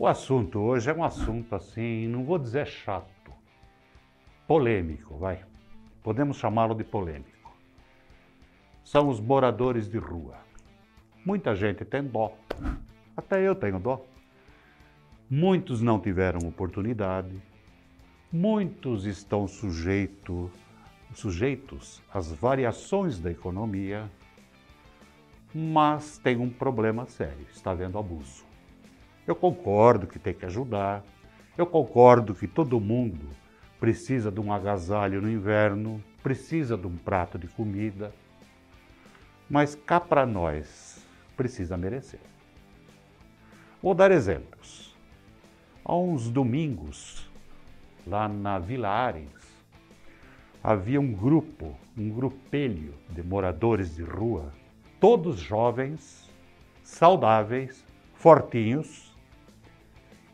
O assunto hoje é um assunto assim, não vou dizer chato, polêmico, vai. Podemos chamá-lo de polêmico. São os moradores de rua. Muita gente tem dó, até eu tenho dó. Muitos não tiveram oportunidade, muitos estão sujeito, sujeitos às variações da economia, mas tem um problema sério: está havendo abuso. Eu concordo que tem que ajudar, eu concordo que todo mundo precisa de um agasalho no inverno, precisa de um prato de comida, mas cá para nós precisa merecer. Vou dar exemplos. Há uns domingos, lá na Vila Ares, havia um grupo, um grupelho de moradores de rua, todos jovens, saudáveis, fortinhos,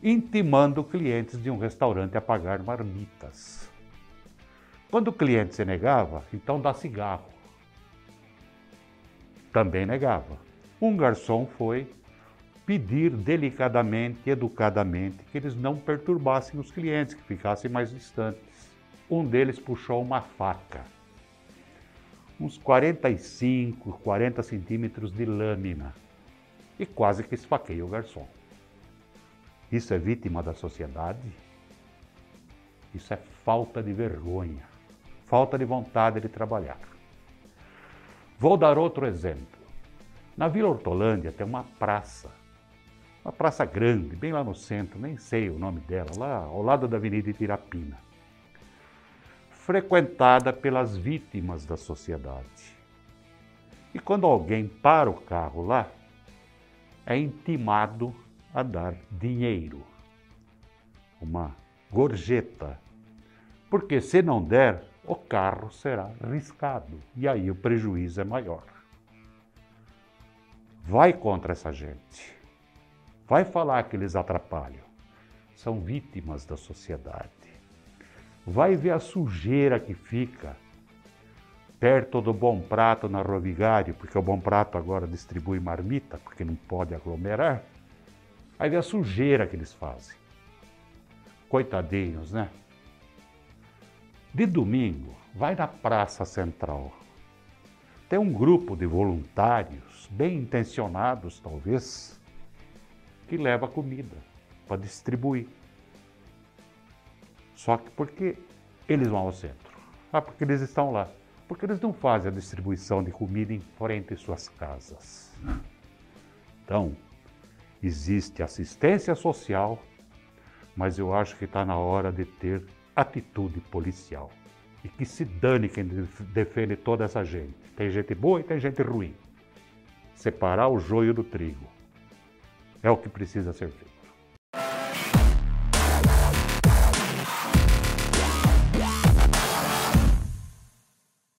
intimando clientes de um restaurante a pagar marmitas. Quando o cliente se negava, então dá cigarro. Também negava. Um garçom foi pedir delicadamente, educadamente, que eles não perturbassem os clientes, que ficassem mais distantes. Um deles puxou uma faca, uns 45, 40 centímetros de lâmina, e quase que esfaqueia o garçom. Isso é vítima da sociedade? Isso é falta de vergonha, falta de vontade de trabalhar. Vou dar outro exemplo. Na Vila Hortolândia tem uma praça, uma praça grande, bem lá no centro, nem sei o nome dela, lá ao lado da Avenida Itirapina, frequentada pelas vítimas da sociedade. E quando alguém para o carro lá, é intimado a dar dinheiro, uma gorjeta. Porque se não der, o carro será riscado e aí o prejuízo é maior. Vai contra essa gente. Vai falar que eles atrapalham. São vítimas da sociedade. Vai ver a sujeira que fica perto do Bom Prato na Rovigário, porque o Bom Prato agora distribui marmita, porque não pode aglomerar. Aí vê a sujeira que eles fazem. Coitadinhos, né? De domingo, vai na Praça Central. Tem um grupo de voluntários, bem intencionados talvez, que leva comida para distribuir. Só que porque eles vão ao centro? Ah, porque eles estão lá. Porque eles não fazem a distribuição de comida em frente às suas casas. Então, existe assistência social, mas eu acho que está na hora de ter atitude policial. E que se dane quem defende toda essa gente. Tem gente boa e tem gente ruim. Separar o joio do trigo. É o que precisa ser feito.